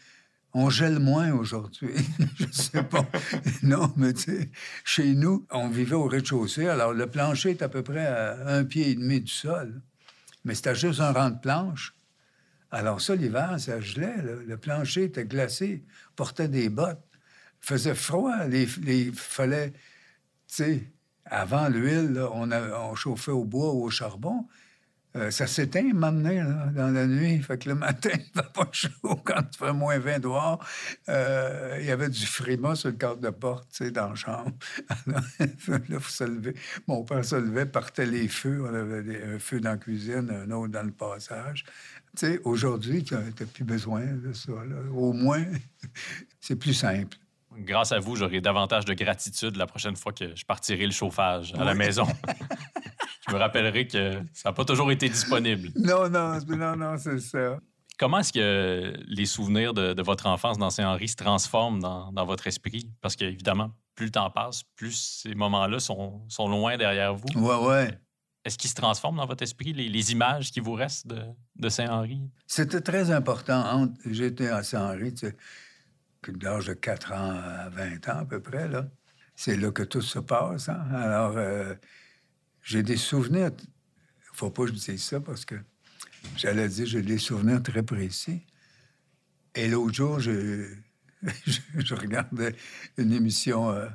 On gèle moins aujourd'hui. [LAUGHS] Je sais pas. [LAUGHS] non, mais tu sais, chez nous, on vivait au rez-de-chaussée. Alors, le plancher est à peu près à un pied et demi du sol. Mais c'était juste un rang de planche. Alors, ça, l'hiver, ça gelait. Le plancher était glacé. Portait des bottes. Faisait froid. Les, les fallait, tu sais, avant l'huile, on, chauffait au bois ou au charbon. Euh, ça s'éteint maintenant, dans la nuit. Fait que le matin, [LAUGHS] il ne pas chaud quand il fait moins 20 dehors. Euh, il y avait du frima sur le cadre de porte, tu sais, dans la chambre. [LAUGHS] Alors, [LAUGHS] là, faut se lever. Mon père se levait, partait les feux. On avait un feu dans la cuisine, un autre dans le passage. Sais, aujourd'hui, tu n'as plus besoin de ça. là. Au moins, [LAUGHS] c'est plus simple. Grâce à vous, j'aurai davantage de gratitude la prochaine fois que je partirai le chauffage à la Oui. maison. [LAUGHS] je me rappellerai que ça n'a pas toujours été disponible. Non, non, non, non, c'est ça. Comment est-ce que les souvenirs de, de votre enfance dans Saint-Henri se transforment dans, dans votre esprit? Parce qu'évidemment, plus le temps passe, plus ces moments-là sont, sont loin derrière vous. Ouais, ouais. Est-ce qu'ils se transforment dans votre esprit, les, images qui vous restent de, Saint-Henri? C'était très important. J'étais à Saint-Henri, tu sais, l'âge de 4 ans à 20 ans à peu près, là. C'est là que tout se passe. hein. Alors, euh, j'ai des souvenirs. faut pas que je dise ça parce que j'allais dire j'ai des souvenirs très précis. Et l'autre jour, je, [LAUGHS] regardais une émission euh,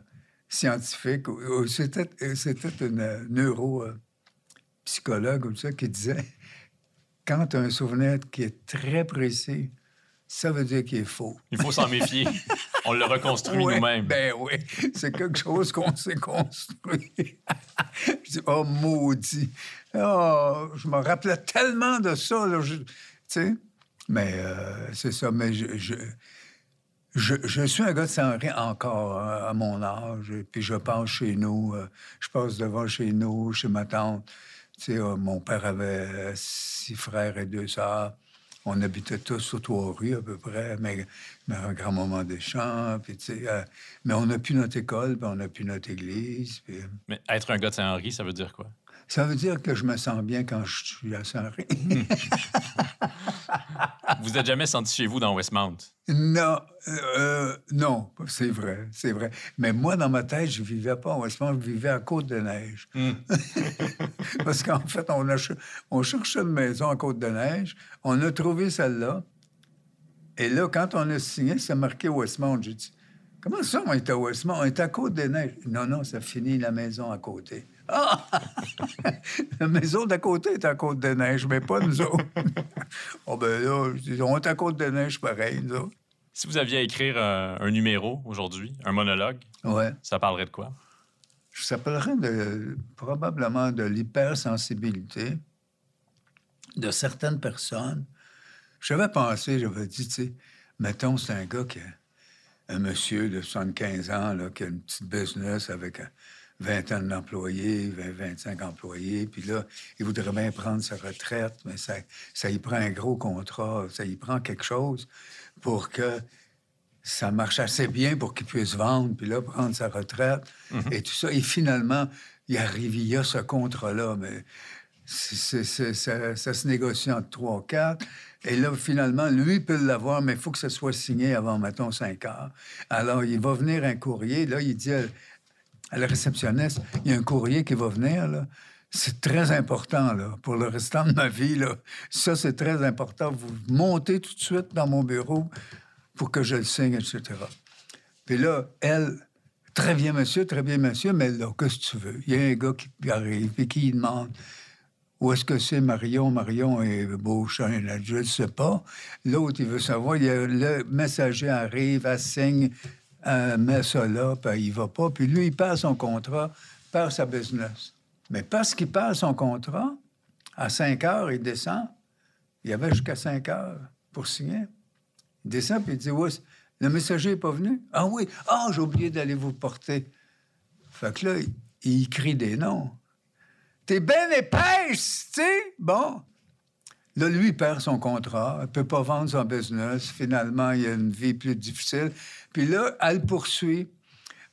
scientifique. C'était c'était une euh, neuropsychologue ou ça, qui disait [LAUGHS] quand tu as un souvenir qui est très précis, ça veut dire qu'il est faux. Il faut s'en méfier. [LAUGHS] On le reconstruit Ouais, nous-mêmes. Ben oui, c'est quelque chose qu'on s'est construit. [LAUGHS] je dis, oh maudit. Oh, je me rappelais tellement de ça. là, je- mais euh, c'est ça. Mais je, je, je, je suis un gars de Saint-Henri encore hein, à mon âge. et Puis je passe chez nous. euh, je passe devant chez nous, chez ma tante. Euh, mon père avait six frères et deux sœurs. On habitait tous sur trois rues à peu près, mais, mais un grand moment des champs. Puis, euh, mais on n'a plus notre école, puis on n'a plus notre église. puis, Mais être un gars de Saint-Henri, ça veut dire quoi? ça veut dire que je me sens bien quand je suis à Saint-Henri. [LAUGHS] Vous n'êtes jamais senti chez vous dans Westmount? Non, euh, non, c'est vrai, c'est vrai. Mais moi, dans ma tête, je vivais pas en Westmont, je vivais à Côte-de-Neige. [LAUGHS] Parce qu'en fait, on, a, on cherchait une maison à Côte-de-Neige, on a trouvé celle-là. Et là, quand on a signé, ça marquait Westmont. J'ai dit, comment ça, on est à Westmont? On est à Côte-des-Neiges. Non, non, ça finit la maison à côté. Ah! [LAUGHS] la maison d'à côté est à Côte-des-Neiges, mais pas nous autres. [LAUGHS] oh, ben là, on est à Côte-des-Neiges pareil, nous autres. Si vous aviez à écrire un, un numéro aujourd'hui, un monologue, Ouais. ça parlerait de quoi? Je s'appellerait de, probablement de l'hypersensibilité de certaines personnes. J'avais pensé, j'avais dit, tu sais, mettons, c'est un gars qui a un monsieur de 75 ans là, qui a une petite business avec euh, vingtaine d'employés, 20, 25 employés, puis là, il voudrait bien prendre sa retraite, mais ça, ça y prend un gros contrat, ça y prend quelque chose pour que ça marche assez bien pour qu'il puisse vendre, puis là, prendre sa retraite et tout ça. Et finalement, il arrive, il y a ce contrat-là, mais ça, ça se négocie entre 3 4. Et là, finalement, lui peut l'avoir, mais il faut que ça soit signé avant, mettons, 5 heures. Alors, il va venir un courrier. Là, il dit à, la réceptionniste, il y a un courrier qui va venir. C'est très important, là, pour le restant de ma vie. Ça, c'est très important. Vous montez tout de suite dans mon bureau pour que je le signe, etc. Puis là, elle, très bien, monsieur, très bien, monsieur, mais là, qu'est-ce que tu veux? Il y a un gars qui arrive et qui demande où est-ce que c'est Marion? Marion et Beauchamp, là, je ne sais pas. L'autre, il veut savoir. Il a- le messager arrive, elle signe, elle met ça là, puis il va pas. Puis lui, il perd son contrat, perd sa business. Mais parce qu'il perd son contrat, à 5 heures, il descend. Il y avait jusqu'à 5 heures pour signer. Il descend, puis il dit, ouais, le messager n'est pas venu. Ah oui, ah, j'ai oublié d'aller vous porter. Fait que là, il crie des noms. T'es ben épaisse, tu sais? Bon. Là, lui, il perd son contrat. Il peut pas vendre son business. Finalement, il a une vie plus difficile. Puis là, elle le poursuit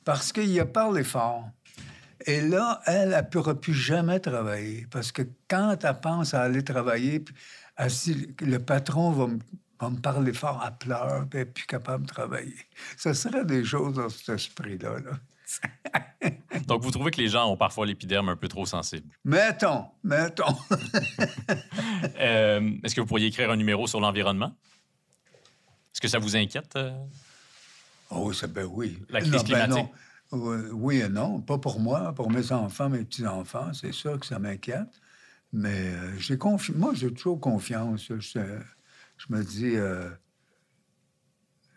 parce qu'il a parlé fort. Et là, elle, elle ne pourra plus jamais travailler. Parce que quand elle pense à aller travailler, le patron va me, va me parler fort, elle pleure, puis elle n'est plus capable de travailler. Ce serait des choses dans cet esprit-là. là. [LAUGHS] Donc, vous trouvez que les gens ont parfois l'épiderme un peu trop sensible. Mettons, mettons. [LAUGHS] Euh, Est-ce que vous pourriez écrire un numéro sur l'environnement? Est-ce que ça vous inquiète? euh? Oh, ça, ben oui. La crise Non, ben climatique? non. Oui, et non. Pas pour moi, pour mes enfants, mes petits-enfants. C'est sûr que ça m'inquiète. Mais euh, j'ai confi- moi, j'ai toujours confiance. Je, je me dis, euh,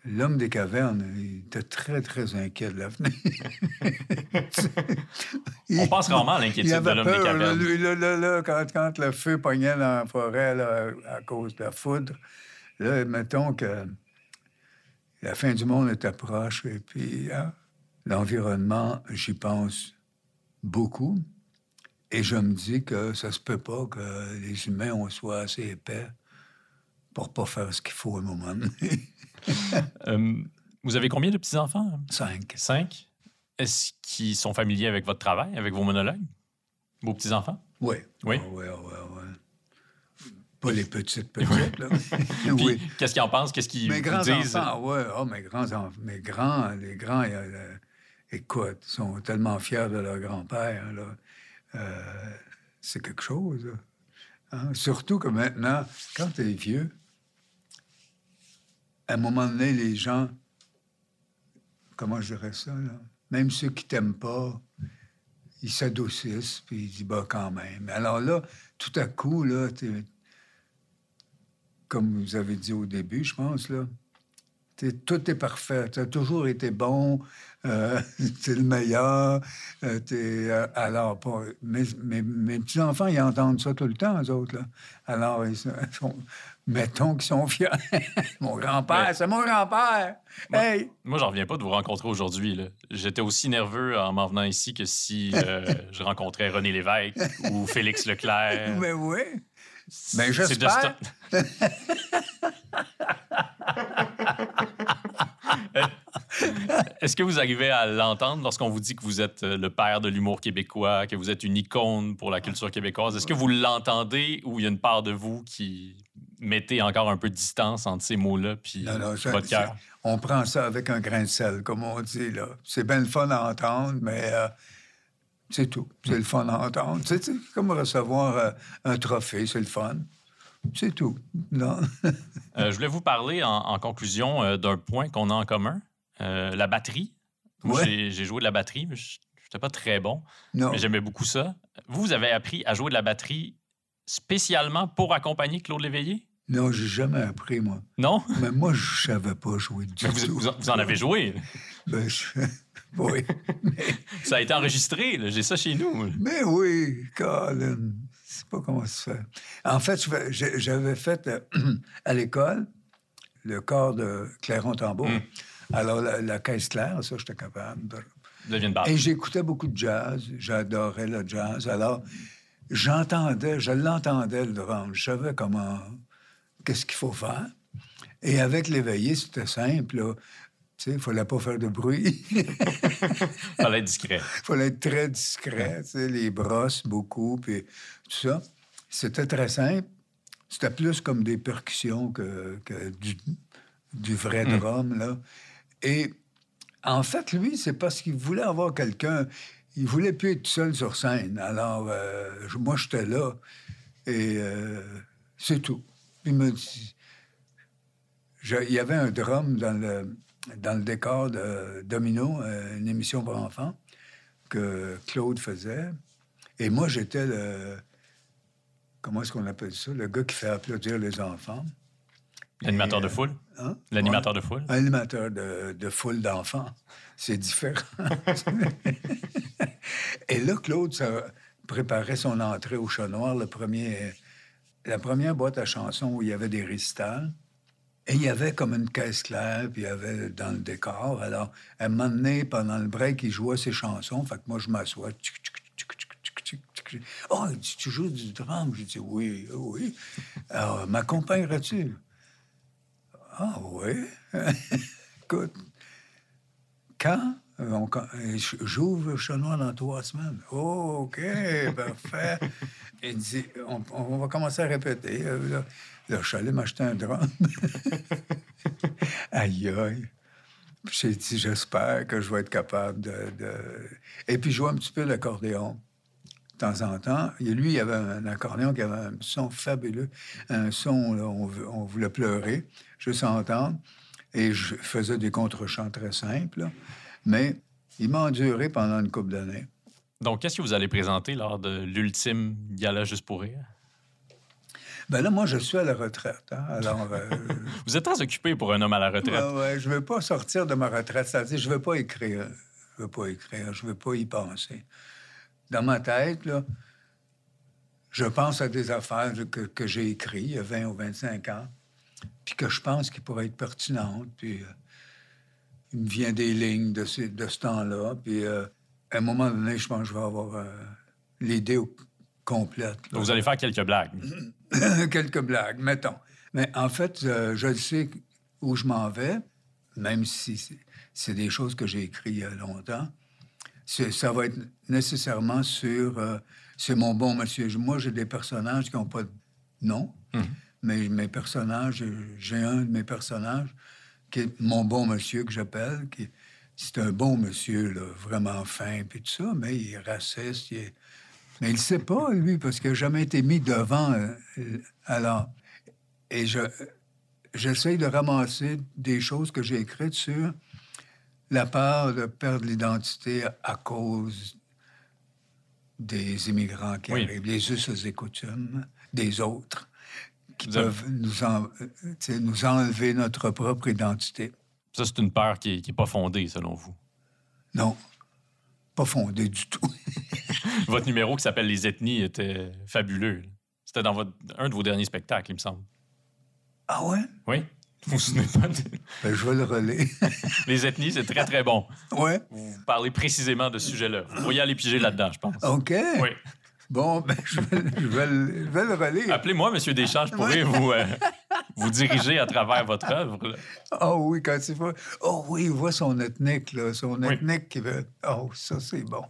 l'homme des cavernes, il était très, très inquiet de l'avenir. [LAUGHS] On pense rarement à l'inquiétude de l'homme des cavernes. lui, là, là, là, quand, quand le feu pognait dans la forêt à cause de la foudre, là, mettons que la fin du monde est proche, et puis hein, l'environnement, j'y pense beaucoup. Et je me dis que ça se peut pas que les humains, on soit assez épais pour pas faire ce qu'il faut à un moment donné. [LAUGHS] Euh, vous avez combien de petits-enfants? Cinq. Cinq. Est-ce qu'ils sont familiers avec votre travail, avec vos monologues? Vos petits-enfants? Oui. Oui? Oui, oui, oui. Pas les petites [LAUGHS] petites, là. Oui. qu'est-ce qu'ils en pensent? Qu'est-ce qu'ils Mes vous grands disent? enfants, ouais. Oh, mes grands enfants. Mes grands, les grands, il y a le- écoute, ils sont tellement fiers de leur grand-père, là. Euh, c'est quelque chose, là. Hein? Surtout que maintenant, quand tu es vieux, à un moment donné, les gens, comment je dirais ça? Même ceux qui t'aiment pas, ils s'adoucissent, puis ils disent, bah, quand même. Alors là, tout à coup, là, comme vous avez dit au début, je pense, là, tout est parfait. Tu as toujours été bon, euh, [LAUGHS] t'es le meilleur. euh, euh, alors, pas, mes, petits-enfants, ils entendent ça tout le temps, eux autres. Là. Alors, ils [LAUGHS] mettons qu'ils sont fiers. [LAUGHS] mon grand-père, Mais- c'est mon grand-père. Moi- Hey! Moi, j'en reviens pas de vous rencontrer aujourd'hui. J'étais aussi nerveux en m'en venant ici que si euh, [LAUGHS] je rencontrais René Lévesque ou Félix Leclerc. Mais [LAUGHS] oui. Ben, C'est j'espère. de ce- Est-ce que vous arrivez à l'entendre lorsqu'on vous dit que vous êtes euh, le père de l'humour québécois, que vous êtes une icône pour la culture québécoise? Est-ce que vous l'entendez ou il y a une part de vous qui mettez encore un peu de distance entre ces mots-là puis Non, non, ça- votre cœur? On prend ça avec un grain de sel, comme on dit. là. C'est bien le fun à entendre, mais euh, c'est tout. C'est le fun à entendre. C'est comme recevoir euh, un trophée, c'est le fun. C'est tout. Non. [LAUGHS] Euh, je voulais vous parler en, en conclusion d'un point qu'on a en commun, la batterie. Moi, Ouais. j'ai- j'ai joué de la batterie, mais je n'étais pas très bon, non. mais j'aimais beaucoup ça. Vous, vous avez appris à jouer de la batterie spécialement pour accompagner Claude Léveillé? Non, j'ai jamais appris, moi. Non? Mais moi, je savais pas jouer du Mais vous, vous en- vous en avez joué? Ben, je- [LAUGHS] Oui. [LAUGHS] Ça a été enregistré. J'ai ça chez nous. Mais oui, Colin. C'est pas comment ça se fait. En fait, je j'avais fait euh, [CLEARS THROAT] à l'école le corps de Clairon-Tambour. Mm. Alors, la, la caisse claire, ça, j'étais capable. de-. Et j'écoutais beaucoup de jazz. J'adorais le jazz. Alors, j'entendais, je l'entendais, le drum. Je savais comment, qu'est-ce qu'il faut faire. Et avec l'éveillé, c'était simple. là. Tu sais, il fallait pas faire de bruit. [LAUGHS] Fallait être discret. Il [LAUGHS] fallait être très discret, tu sais, les brosses beaucoup, puis tout ça. C'était très simple. C'était plus comme des percussions que, que du, du vrai Mm. drum, là. Et en fait, lui, c'est parce qu'il voulait avoir quelqu'un... Il voulait plus être seul sur scène. Alors, euh, moi, j'étais là, et euh, c'est tout. Il me dit... Il y avait un drum dans le, dans le décor de Domino, une émission pour enfants que Claude faisait. Et moi, j'étais le. Comment est-ce qu'on appelle ça? Le gars qui fait applaudir les enfants. L'animateur de euh, foule? Hein? L'animateur de foule? Animateur de, de foule d'enfants. [LAUGHS] C'est différent. [LAUGHS] Et là, Claude ça préparait son entrée au Chat Noir, le premier, la première boîte à chansons où il y avait des récitals. Et il y avait comme une caisse claire, puis il y avait dans le décor. Alors, à un moment donné, pendant le break, il jouait ses chansons. Fait que moi, je m'assois. Oh, tu joues du drum? J'ai dit, oui, oui. Alors, m'accompagnerais-tu? Ah, oui. [LAUGHS] Écoute, quand euh, euh, j'ouvre le chat noir dans trois semaines. Oh, OK, [LAUGHS] parfait. Il dit, on, on va commencer à répéter. Euh, Là, là, je suis allé m'acheter un drum. [LAUGHS] aïe, aïe. J'ai dit, j'espère que je vais être capable de, de- Et puis, jouer un petit peu l'accordéon. De temps en temps. Et lui, il avait un accordéon qui avait un son fabuleux. Un son, là, on, vou- on voulait pleurer, juste entendre. Et je faisais des contre-chants très simples. là. Mais il m'a enduré pendant une couple d'années. Donc, qu'est-ce que vous allez présenter lors de l'ultime gala juste pour rire? Ben là, moi, je suis à la retraite. hein. Alors, euh, [LAUGHS] Vous êtes très occupé pour un homme à la retraite. ouais, je ne veux pas sortir de ma retraite. C'est-à-dire, je ne veux pas écrire. Je ne veux pas écrire. Je ne veux pas y penser. Dans ma tête, là, je pense à des affaires que, que j'ai écrites il y a 20 ou 25 ans, puis que je pense qu'ils pourraient être pertinentes. Puis, euh, il me vient des lignes de, ce- de ce temps-là. Puis, euh, à un moment donné, je pense que je vais avoir euh, l'idée complète. là. Vous allez faire quelques blagues. [CLEARS THROAT] quelques blagues, mettons. Mais en fait, euh, je sais où je m'en vais, même si c'est- des choses que j'ai écrites il y a longtemps. Ça va être nécessairement sur... euh, c'est mon bon monsieur. Moi, j'ai des personnages qui n'ont pas de nom, Mhm. mais mes personnages, j'ai un de mes personnages qui est mon bon monsieur que j'appelle, qui c'est un bon monsieur, là, vraiment fin, puis tout ça, mais il est raciste, il est- mais il ne sait pas, lui, parce qu'il n'a jamais été mis devant. euh, euh, alors, et je, j'essaye de ramasser des choses que j'ai écrites sur la peur de perdre l'identité à cause des immigrants qui Oui. arrivent, les us et coutumes des autres, qui Vous avez- peuvent nous, en- euh, sais, nous enlever notre propre identité. Ça, c'est une peur qui n'est pas fondée, selon vous? Non, pas fondé du tout. [LAUGHS] Votre numéro qui s'appelle Les ethnies était fabuleux. C'était dans votre, un de vos derniers spectacles, il me semble. Ah ouais? Oui? Vous vous souvenez pas? de- Ben, je vais le relayer. [LAUGHS] Les ethnies, c'est très, très bon. ouais? Vous parlez précisément de ce sujet-là. Vous pourriez aller piger là-dedans, je pense. OK. Oui. Bon, [LAUGHS] ben, je vais, je vais je. Appelez-moi, M. Deschamps, je pourrais vous, euh, [LAUGHS] vous diriger à travers votre œuvre. Oh oui, quand il voit... Oh oui, il voit son ethnique, là. Son Oui. ethnique qui veut... Oh, ça, c'est bon.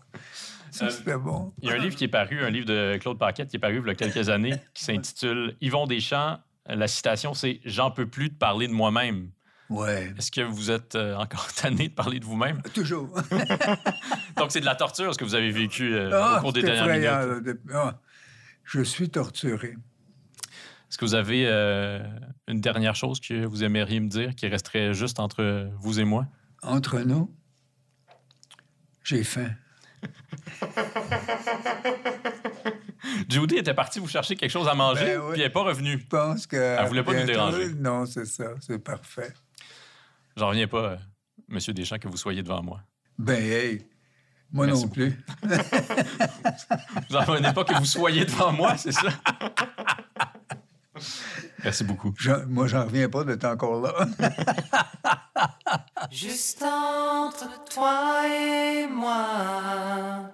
Ça, Euh, c'était bon. Il y a un livre qui est paru, un livre de Claude Paquette qui est paru il y a quelques années, qui [LAUGHS] s'intitule Yvon Deschamps. La citation, c'est J'en peux plus de parler de moi-même. Ouais. Est-ce que vous êtes euh, encore [LAUGHS] tanné de parler de vous-même? Toujours. [LAUGHS] Donc, c'est de la torture, ce que vous avez vécu euh, Ah, au cours des dernières minutes. de- ah, je suis torturé. Est-ce que vous avez euh, une dernière chose que vous aimeriez me dire qui resterait juste entre vous et moi? Entre nous, j'ai faim. [LAUGHS] Judy était partie vous chercher quelque chose à manger, Ben oui. puis elle n'est pas revenue. Je pense que. Elle voulait pas nous déranger. Non, c'est ça. C'est parfait. J'en reviens pas, euh, Monsieur Deschamps, que vous soyez devant moi. Ben, hey. Moi Merci non plus. [LAUGHS] J'en revenais pas que vous soyez devant moi, c'est ça? Merci beaucoup. Je- moi, j'en reviens pas d'être encore là. [LAUGHS] Juste entre toi et moi.